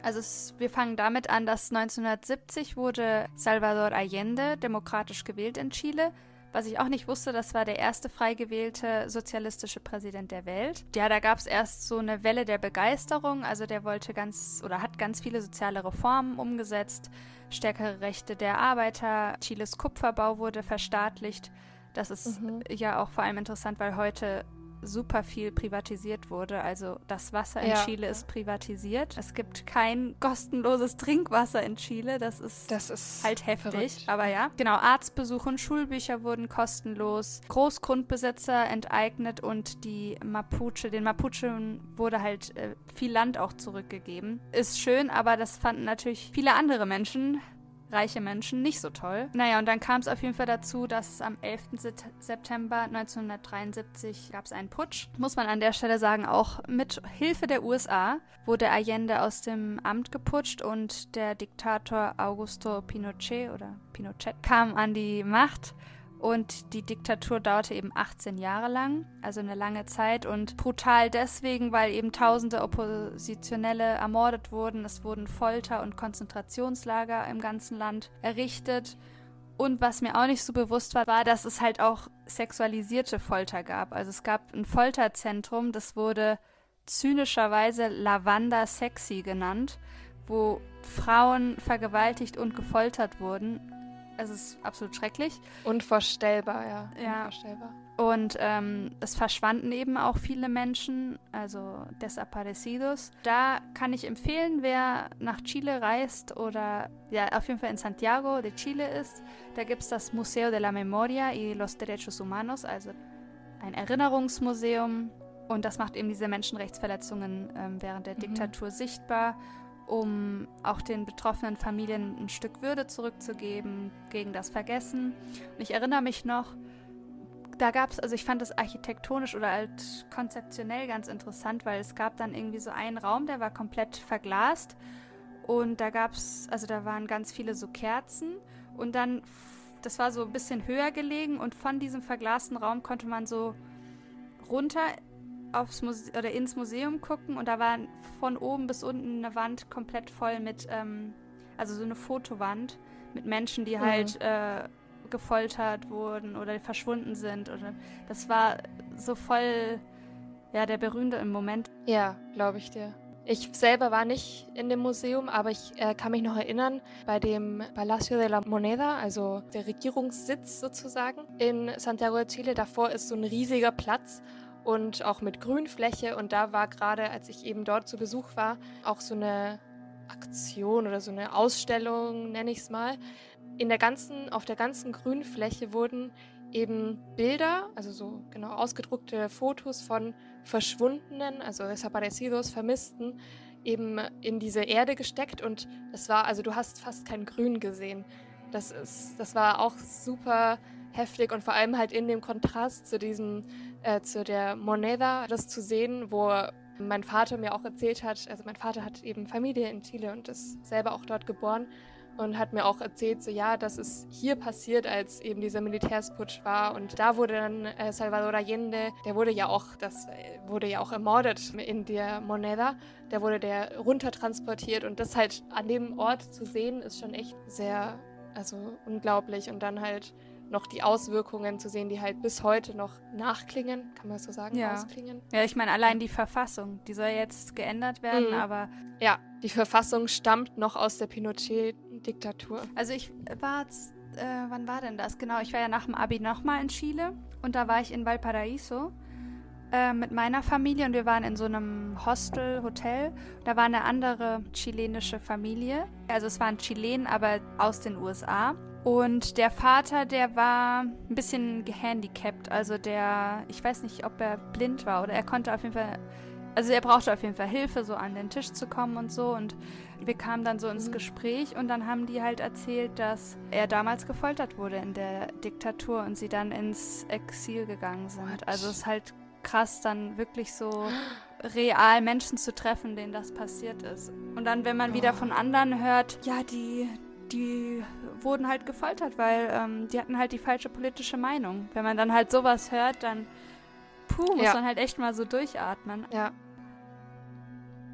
Also es, wir fangen damit an, dass 1970 wurde Salvador Allende demokratisch gewählt in Chile. Was ich auch nicht wusste, das war der erste frei gewählte sozialistische Präsident der Welt. Ja, da gab es erst so eine Welle der Begeisterung. Also der wollte ganz oder hat ganz viele soziale Reformen umgesetzt, stärkere Rechte der Arbeiter. Chiles Kupferbau wurde verstaatlicht. Das ist mhm. ja auch vor allem interessant, weil heute super viel privatisiert wurde. Also das Wasser in ja. Chile ist privatisiert. Es gibt kein kostenloses Trinkwasser in Chile. Das ist, das ist halt heftig. Verrückt. Aber ja, genau. Arztbesuche und Schulbücher wurden kostenlos. Großgrundbesitzer enteignet und die Mapuche, den Mapuchen wurde halt äh, viel Land auch zurückgegeben. Ist schön, aber das fanden natürlich viele andere Menschen reiche Menschen nicht so toll. Naja, und dann kam es auf jeden Fall dazu, dass am 11. September 1973 gab es einen Putsch. Muss man an der Stelle sagen, auch mit Hilfe der USA wurde Allende aus dem Amt geputscht und der Diktator Augusto Pinochet oder Pinochet kam an die Macht. Und die Diktatur dauerte eben 18 Jahre lang, also eine lange Zeit und brutal deswegen, weil eben tausende Oppositionelle ermordet wurden. Es wurden Folter- und Konzentrationslager im ganzen Land errichtet. Und was mir auch nicht so bewusst war, war, dass es halt auch sexualisierte Folter gab. Also es gab ein Folterzentrum, das wurde zynischerweise Lavanda Sexy genannt, wo Frauen vergewaltigt und gefoltert wurden es ist absolut schrecklich. Unvorstellbar, ja. ja. Unvorstellbar. Und ähm, es verschwanden eben auch viele Menschen, also Desaparecidos. Da kann ich empfehlen, wer nach Chile reist oder ja, auf jeden Fall in Santiago de Chile ist, da gibt es das Museo de la Memoria y los Derechos Humanos, also ein Erinnerungsmuseum. Und das macht eben diese Menschenrechtsverletzungen ähm, während der mhm. Diktatur sichtbar um auch den betroffenen Familien ein Stück Würde zurückzugeben gegen das Vergessen. Und ich erinnere mich noch, da gab es, also ich fand das architektonisch oder halt konzeptionell ganz interessant, weil es gab dann irgendwie so einen Raum, der war komplett verglast und da gab es, also da waren ganz viele so Kerzen und dann, das war so ein bisschen höher gelegen und von diesem verglasten Raum konnte man so runter aufs Muse oder ins Museum gucken und da war von oben bis unten eine Wand komplett voll mit, ähm, also so eine Fotowand mit Menschen, die mhm. halt äh, gefoltert wurden oder verschwunden sind. Oder das war so voll, ja, der berühmte im Moment. Ja, glaube ich dir. Ich selber war nicht in dem Museum, aber ich äh, kann mich noch erinnern, bei dem Palacio de la Moneda, also der Regierungssitz sozusagen in Santiago de Chile, davor ist so ein riesiger Platz und auch mit Grünfläche. Und da war gerade, als ich eben dort zu Besuch war, auch so eine Aktion oder so eine Ausstellung, nenne ich es mal. In der ganzen, auf der ganzen Grünfläche wurden eben Bilder, also so genau ausgedruckte Fotos von Verschwundenen, also Desaparecidos, Vermissten, eben in diese Erde gesteckt und es war, also du hast fast kein Grün gesehen. Das ist, das war auch super heftig und vor allem halt in dem Kontrast zu diesem, äh, zu der Moneda, das zu sehen, wo mein Vater mir auch erzählt hat, also mein Vater hat eben Familie in Chile und ist selber auch dort geboren und hat mir auch erzählt, so ja, dass es hier passiert, als eben dieser Militärsputsch war. Und da wurde dann äh, Salvador Allende, der wurde ja auch, das äh, wurde ja auch ermordet in der Moneda, der wurde der runtertransportiert und das halt an dem Ort zu sehen, ist schon echt sehr, also unglaublich. Und dann halt noch die Auswirkungen zu sehen, die halt bis heute noch nachklingen, kann man so sagen, Ja. ausklingen. Ja, ich meine, allein die Verfassung, die soll jetzt geändert werden, Mhm. aber Ja, die Verfassung stammt noch aus der Pinochet-Diktatur. Also ich war, äh, wann war denn das? Genau, ich war ja nach dem Abi nochmal in Chile und da war ich in Valparaiso äh, mit meiner Familie und wir waren in so einem Hostel, Hotel. Da war eine andere chilenische Familie. Also es waren Chilenen, aber aus den USA. Und der Vater, der war ein bisschen gehandicapt. Also der, ich weiß nicht, ob er blind war oder er konnte auf jeden Fall, also er brauchte auf jeden Fall Hilfe, so an den Tisch zu kommen und so. Und wir kamen dann so ins Gespräch und dann haben die halt erzählt, dass er damals gefoltert wurde in der Diktatur und sie dann ins Exil gegangen sind. Also es ist halt krass, dann wirklich so real Menschen zu treffen, denen das passiert ist. Und dann, wenn man wieder von anderen hört, ja, die, die wurden halt gefoltert, weil ähm, die hatten halt die falsche politische Meinung. Wenn man dann halt sowas hört, dann puh, muss Ja. man halt echt mal so durchatmen. Ja.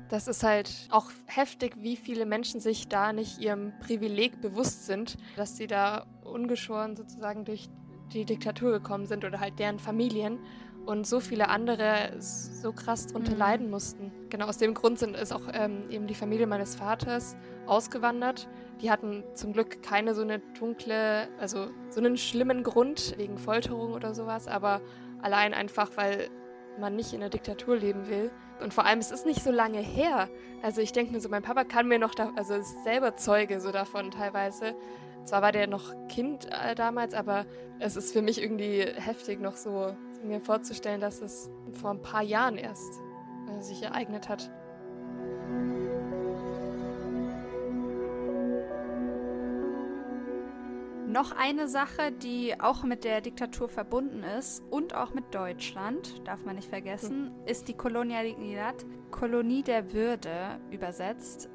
Das ist halt auch heftig, wie viele Menschen sich da nicht ihrem Privileg bewusst sind, dass sie da ungeschoren sozusagen durch die Diktatur gekommen sind oder halt deren Familien und so viele andere so krass drunter Mhm. leiden mussten. Genau aus dem Grund sind ist auch ähm, eben die Familie meines Vaters ausgewandert. Die hatten zum Glück keine so eine dunkle, also so einen schlimmen Grund wegen Folterung oder sowas, aber allein einfach, weil man nicht in der Diktatur leben will. Und vor allem, es ist nicht so lange her. Also ich denke mir so, mein Papa kann mir noch, da, also ist selber Zeuge so davon teilweise. Zwar war der noch Kind äh, damals, aber es ist für mich irgendwie heftig, noch so mir vorzustellen, dass es vor ein paar Jahren erst äh, sich ereignet hat. Noch eine Sache, die auch mit der Diktatur verbunden ist und auch mit Deutschland, darf man nicht vergessen, ist die Kolonialidad, Kolonie der Würde übersetzt.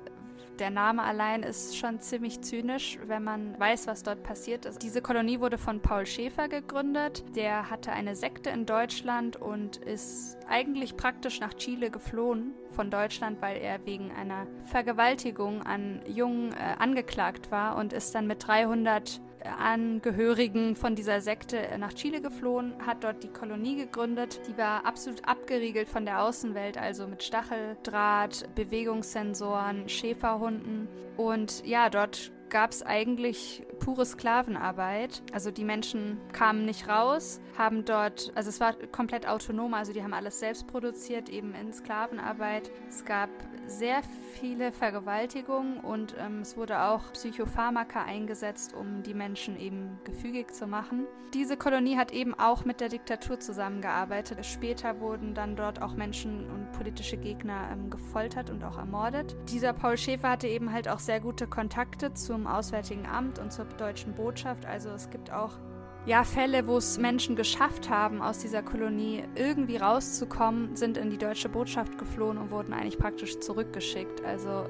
Der Name allein ist schon ziemlich zynisch, wenn man weiß, was dort passiert ist. Diese Kolonie wurde von Paul Schäfer gegründet. Der hatte eine Sekte in Deutschland und ist eigentlich praktisch nach Chile geflohen von Deutschland, weil er wegen einer Vergewaltigung an Jungen äh, angeklagt war und ist dann mit 300 Angehörigen von dieser Sekte nach Chile geflohen, hat dort die Kolonie gegründet. Die war absolut abgeriegelt von der Außenwelt, also mit Stacheldraht, Bewegungssensoren, Schäferhunden. Und ja, dort gab es eigentlich pure Sklavenarbeit. Also die Menschen kamen nicht raus, haben dort, also es war komplett autonom, also die haben alles selbst produziert, eben in Sklavenarbeit. Es gab sehr viele Vergewaltigungen und ähm, es wurde auch Psychopharmaka eingesetzt, um die Menschen eben gefügig zu machen. Diese Kolonie hat eben auch mit der Diktatur zusammengearbeitet. Später wurden dann dort auch Menschen und politische Gegner ähm, gefoltert und auch ermordet. Dieser Paul Schäfer hatte eben halt auch sehr gute Kontakte zum Auswärtigen Amt und zur deutschen Botschaft. Also es gibt auch ja, Fälle, wo es Menschen geschafft haben, aus dieser Kolonie irgendwie rauszukommen, sind in die deutsche Botschaft geflohen und wurden eigentlich praktisch zurückgeschickt. Also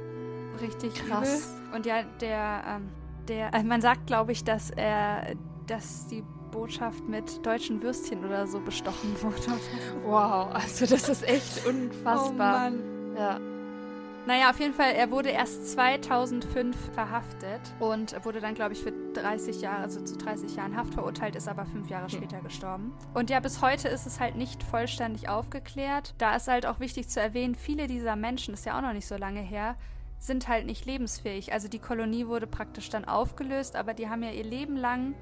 richtig Krass. Übel. Und ja, der, ähm, der, äh, man sagt, glaube ich, dass er, dass die Botschaft mit deutschen Würstchen oder so bestochen wurde. Wow, also das ist echt unfassbar. Mann. ja. Naja, auf jeden Fall, er wurde erst 2005 verhaftet und wurde dann, glaube ich, für 30 Jahre, also zu 30 Jahren Haft verurteilt, ist aber fünf Jahre später gestorben. Und ja, bis heute ist es halt nicht vollständig aufgeklärt. Da ist halt auch wichtig zu erwähnen, viele dieser Menschen, ist ja auch noch nicht so lange her, sind halt nicht lebensfähig. Also die Kolonie wurde praktisch dann aufgelöst, aber die haben ja ihr Leben lang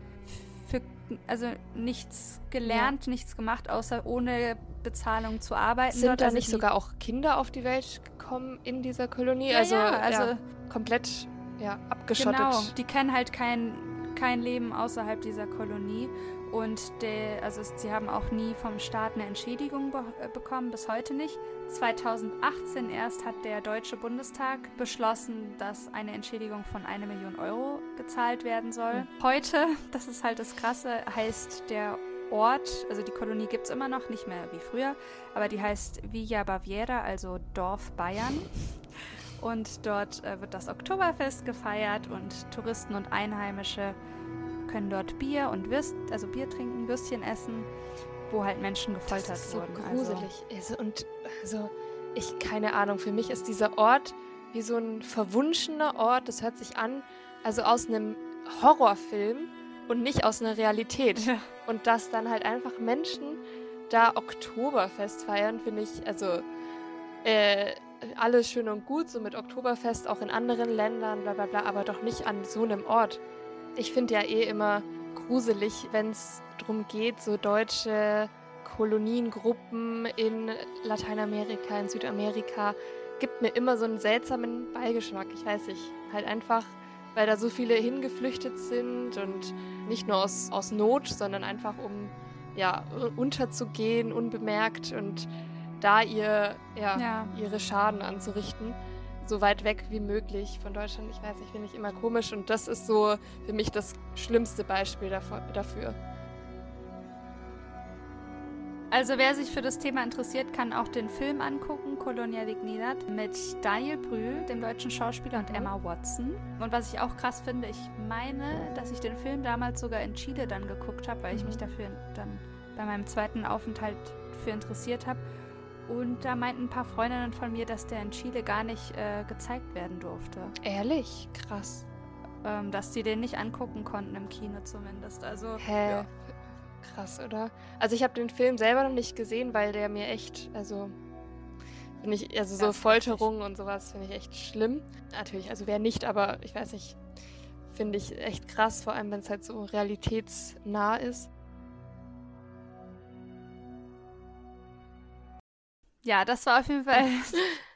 für also nichts gelernt, nichts gemacht, außer ohne Bezahlung zu arbeiten. Sind dort. da Also nicht sogar auch Kinder auf die Welt gekommen in dieser Kolonie? Ja, also, ja, also ja, komplett ja, abgeschottet. Genau, die kennen halt kein, kein Leben außerhalb dieser Kolonie. Und der, also sie haben auch nie vom Staat eine Entschädigung be äh, bekommen, bis heute nicht. 2018 erst hat der Deutsche Bundestag beschlossen, dass eine Entschädigung von einer Million Euro gezahlt werden soll. Heute, das ist halt das Krasse, heißt der Ort, also die Kolonie gibt es immer noch, nicht mehr wie früher, aber die heißt Villa Baviera, also Dorf Bayern. Und dort äh, wird das Oktoberfest gefeiert und Touristen und Einheimische können dort Bier und Würst, also Bier trinken, Würstchen essen, wo halt Menschen gefoltert das ist so wurden. gruselig. Also, und also, ich, keine Ahnung, für mich ist dieser Ort wie so ein verwunschener Ort. Das hört sich an, also aus einem Horrorfilm und nicht aus einer Realität. Ja. Und dass dann halt einfach Menschen da Oktoberfest feiern, finde ich, also äh, alles schön und gut, so mit Oktoberfest auch in anderen Ländern, bla bla bla, aber doch nicht an so einem Ort. Ich finde ja eh immer gruselig, wenn es darum geht, so deutsche Koloniengruppen in Lateinamerika, in Südamerika, gibt mir immer so einen seltsamen Beigeschmack. Ich weiß nicht, halt einfach, weil da so viele hingeflüchtet sind und nicht nur aus, aus Not, sondern einfach um ja, unterzugehen, unbemerkt und da ihr, ja, Ja. ihre Schaden anzurichten. So weit weg wie möglich von Deutschland. Ich weiß nicht, finde ich immer komisch. Und das ist so für mich das schlimmste Beispiel dafür. Also wer sich für das Thema interessiert, kann auch den Film angucken, Colonia Dignidad, mit Daniel Brühl, dem deutschen Schauspieler, und Emma Watson. Und was ich auch krass finde, ich meine, dass ich den Film damals sogar in Chile dann geguckt habe, weil ich mich dafür dann bei meinem zweiten Aufenthalt für interessiert habe. Und da meinten ein paar Freundinnen von mir, dass der in Chile gar nicht äh, gezeigt werden durfte. Ehrlich? Krass. Ähm, dass die den nicht angucken konnten im Kino zumindest. Also Hä? ja. Krass, oder? Also ich habe den Film selber noch nicht gesehen, weil der mir echt, also finde ich, also so Folterungen und sowas finde ich echt schlimm. Natürlich, also wer nicht, aber ich weiß nicht, finde ich echt krass, vor allem wenn es halt so realitätsnah ist. Ja, das war auf jeden Fall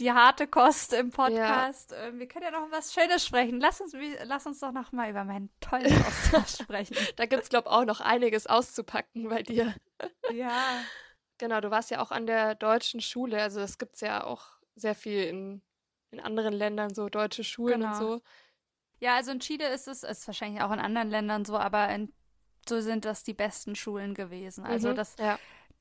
die harte Kost im Podcast. Ähm, Wir können ja noch was Schönes sprechen. Lass uns, lass uns doch noch mal über meinen tollen Austausch sprechen. Da gibt es, glaube ich, auch noch einiges auszupacken bei dir. Ja. Genau, du warst ja auch an der deutschen Schule, also das gibt es ja auch sehr viel in, in anderen Ländern, so deutsche Schulen und Genau. so. Ja, also in Chile ist es, ist wahrscheinlich auch in anderen Ländern so, aber in, so sind das die besten Schulen gewesen. Also Mhm, das, ja.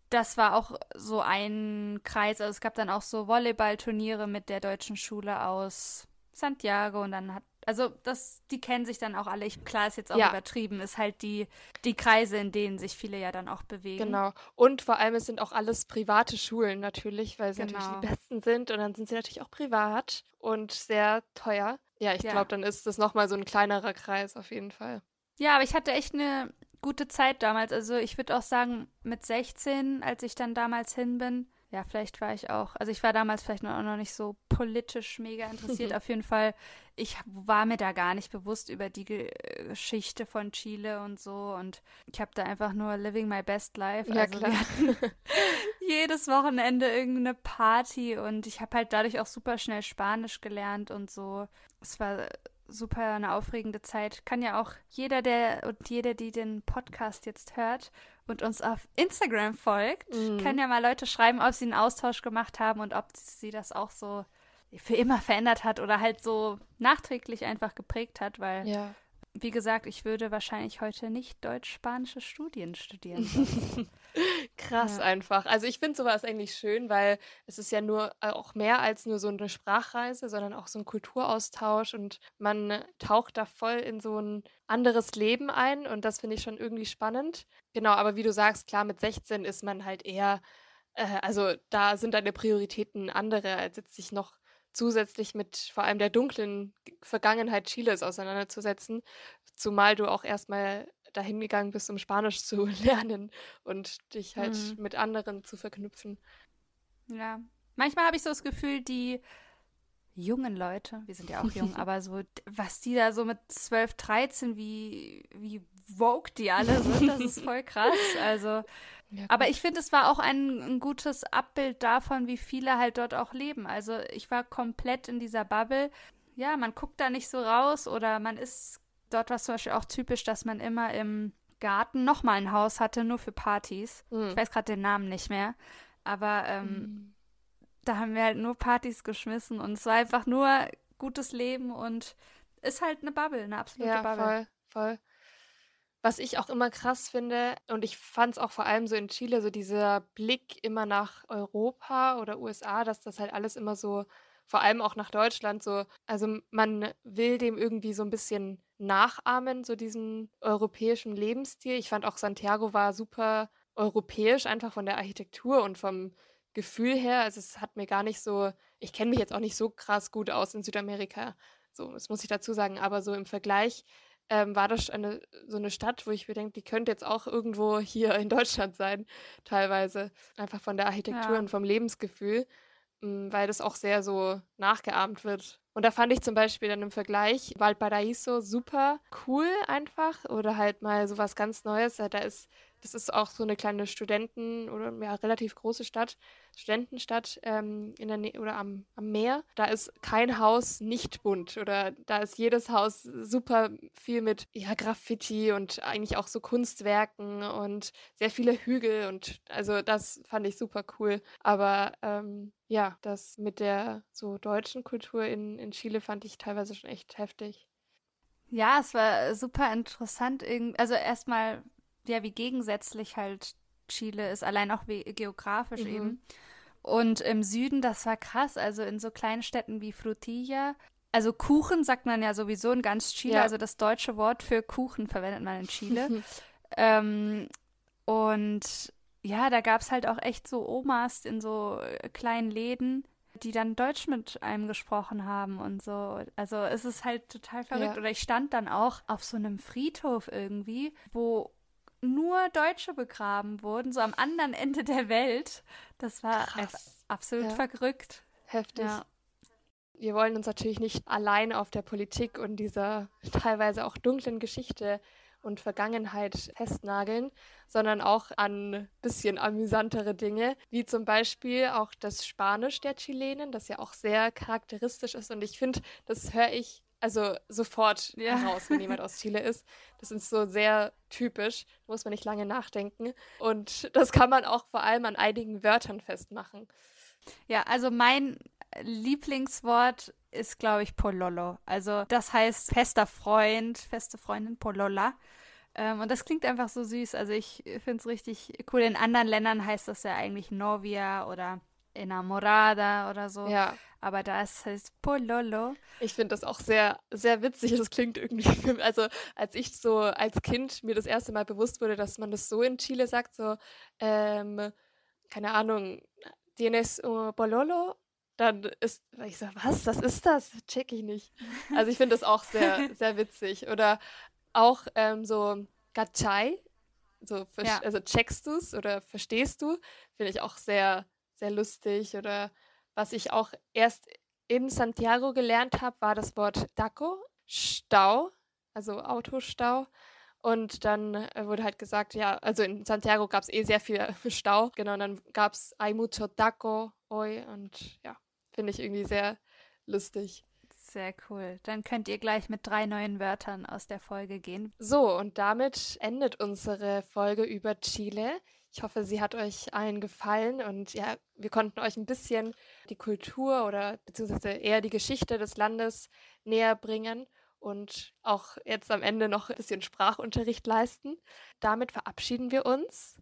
Das war auch so ein Kreis. Also es gab dann auch so Volleyballturniere mit der deutschen Schule aus Santiago und dann hat, also das, die kennen sich dann auch alle. Ich, klar ist jetzt auch Ja. übertrieben, ist halt die, die Kreise, in denen sich viele ja dann auch bewegen. Genau. Und vor allem, es sind auch alles private Schulen natürlich, weil sie natürlich Genau. die besten sind und dann sind sie natürlich auch privat und sehr teuer. Ja, ich Ja. glaube, dann ist das nochmal so ein kleinerer Kreis auf jeden Fall. Ja, aber ich hatte echt eine gute Zeit damals. Also ich würde auch sagen, mit 16, als ich dann damals hin bin, ja, vielleicht war ich auch, also ich war damals vielleicht noch, noch nicht so politisch mega interessiert. Auf jeden Fall, ich war mir da gar nicht bewusst über die Ge Geschichte von Chile und so. Und ich habe da einfach nur living my best life. Ja, also klar. jedes Wochenende irgendeine Party und ich habe halt dadurch auch super schnell Spanisch gelernt und so. Es war super eine aufregende Zeit. Kann ja auch jeder, der und jede, die den Podcast jetzt hört und uns auf Instagram folgt, Mhm. kann ja mal Leute schreiben, ob sie einen Austausch gemacht haben und ob sie das auch so für immer verändert hat oder halt so nachträglich einfach geprägt hat, weil, Ja. wie gesagt, ich würde wahrscheinlich heute nicht deutsch-spanische Studien studieren. Krass Ja. einfach. Also ich finde sowas eigentlich schön, weil es ist ja nur äh, auch mehr als nur so eine Sprachreise, sondern auch so ein Kulturaustausch und man äh, taucht da voll in so ein anderes Leben ein und das finde ich schon irgendwie spannend. Genau, aber wie du sagst, klar, mit 16 ist man halt eher, äh, also da sind deine Prioritäten andere, als jetzt sich noch zusätzlich mit vor allem der dunklen Vergangenheit Chiles auseinanderzusetzen, zumal du auch erstmal dahin gegangen bist, um Spanisch zu lernen und dich halt Mhm. mit anderen zu verknüpfen. Ja. Manchmal habe ich so das Gefühl, die jungen Leute, wir sind ja auch jung, aber so, was die da so mit 12, 13, wie, wie woke die alle sind, das ist voll krass. Also, Ja, aber ich finde, es war auch ein, ein gutes Abbild davon, wie viele halt dort auch leben. Also, ich war komplett in dieser Bubble. Ja, man guckt da nicht so raus oder man ist dort war zum Beispiel auch typisch, dass man immer im Garten nochmal ein Haus hatte, nur für Partys. Hm. Ich weiß gerade den Namen nicht mehr. Aber ähm, Mhm. da haben wir halt nur Partys geschmissen und es war einfach nur gutes Leben und ist halt eine Bubble, eine absolute Ja, Bubble. voll, voll. Was ich auch immer krass finde, und ich fand es auch vor allem so in Chile, so dieser Blick immer nach Europa oder USA, dass das halt alles immer so, vor allem auch nach Deutschland, so, also man will dem irgendwie so ein bisschen nachahmen, so diesen europäischen Lebensstil. Ich fand auch Santiago war super europäisch, einfach von der Architektur und vom Gefühl her. Also es hat mir gar nicht so, ich kenne mich jetzt auch nicht so krass gut aus in Südamerika. So, das muss ich dazu sagen, aber so im Vergleich ähm, war das eine, so eine Stadt, wo ich mir denke, die könnte jetzt auch irgendwo hier in Deutschland sein, teilweise. Einfach von der Architektur Ja. und vom Lebensgefühl, weil das auch sehr so nachgeahmt wird. Und da fand ich zum Beispiel dann im Vergleich Valparaiso super cool einfach oder halt mal so was ganz Neues. Da ist, das ist auch so eine kleine Studenten- oder ja, relativ große Stadt, Studentenstadt ähm, in der Nähe oder am, am Meer. Da ist kein Haus nicht bunt oder da ist jedes Haus super viel mit ja, Graffiti und eigentlich auch so Kunstwerken und sehr viele Hügel und also das fand ich super cool. Aber ähm, ja, das mit der so deutschen Kultur in, in Chile fand ich teilweise schon echt heftig. Ja, es war super interessant. Also erstmal, ja, wie gegensätzlich halt Chile ist, allein auch wie geografisch Mhm. eben. Und im Süden, das war krass, also in so kleinen Städten wie Frutilla. Also Kuchen sagt man ja sowieso in ganz Chile, Ja. also das deutsche Wort für Kuchen verwendet man in Chile. ähm, und ja, da gab es halt auch echt so Omas in so äh, kleinen Läden, die dann Deutsch mit einem gesprochen haben und so. Also es ist halt total verrückt. Ja. Oder ich stand dann auch auf so einem Friedhof irgendwie, wo nur Deutsche begraben wurden, so am anderen Ende der Welt. Das war Krass. absolut Ja. verrückt. Heftig. Ja. Wir wollen uns natürlich nicht allein auf der Politik und dieser teilweise auch dunklen Geschichte und Vergangenheit festnageln, sondern auch an bisschen amüsantere Dinge, wie zum Beispiel auch das Spanisch der Chilenen, das ja auch sehr charakteristisch ist. Und ich finde, das höre ich also sofort Ja. heraus, wenn jemand aus Chile ist. Das ist so sehr typisch, da muss man nicht lange nachdenken. Und das kann man auch vor allem an einigen Wörtern festmachen. Ja, also mein Lieblingswort ist, glaube ich, Pololo. Also das heißt fester Freund, feste Freundin, Polola. Ähm, und das klingt einfach so süß. Also ich finde es richtig cool. In anderen Ländern heißt das ja eigentlich Novia oder Enamorada oder so. Ja. Aber das heißt Pololo. Ich finde das auch sehr, sehr witzig. Das klingt irgendwie also als ich so als Kind mir das erste Mal bewusst wurde, dass man das so in Chile sagt, so, ähm, keine Ahnung, tienes un pololo? Dann ist, ich so, was, was ist das? Check ich nicht. Also ich finde das auch sehr, sehr witzig. Oder auch ähm, so Gachai, so, Ja. also checkst du es oder verstehst du? Finde ich auch sehr, sehr lustig. Oder was ich auch erst in Santiago gelernt habe, war das Wort Daco, Stau, also Autostau. Und dann äh, wurde halt gesagt, ja, also in Santiago gab es eh sehr viel Stau. Genau, und dann gab es Hay mucho taco hoy. Und ja, finde ich irgendwie sehr lustig. Sehr cool. Dann könnt ihr gleich mit drei neuen Wörtern aus der Folge gehen. So, und damit endet unsere Folge über Chile. Ich hoffe, sie hat euch allen gefallen und ja, wir konnten euch ein bisschen die Kultur oder beziehungsweise eher die Geschichte des Landes näher bringen und auch jetzt am Ende noch ein bisschen Sprachunterricht leisten. Damit verabschieden wir uns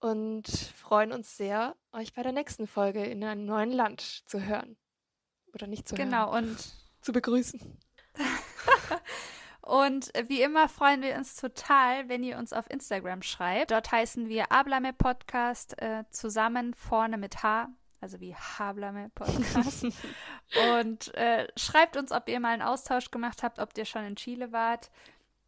und freuen uns sehr, euch bei der nächsten Folge in einem neuen Land zu hören. Oder nicht zu Genau, hören, und zu begrüßen. Und äh, wie immer freuen wir uns total, wenn ihr uns auf Instagram schreibt. Dort heißen wir Ablame Podcast äh, zusammen vorne mit H, also wie Hablame Podcast. Und äh, schreibt uns, ob ihr mal einen Austausch gemacht habt, ob ihr schon in Chile wart,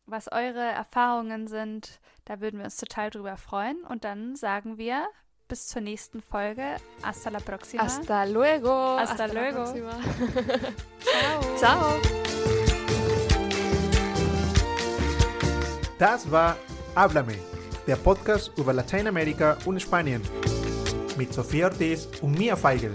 was eure Erfahrungen sind. Da würden wir uns total drüber freuen. Und dann sagen wir bis zur nächsten Folge. Hasta la próxima. Hasta luego. Hasta la luego. Ciao. Ciao. Das war Háblame, der Podcast über Lateinamerika und Spanien. Mit Sofía Ortiz und Mia Feigl.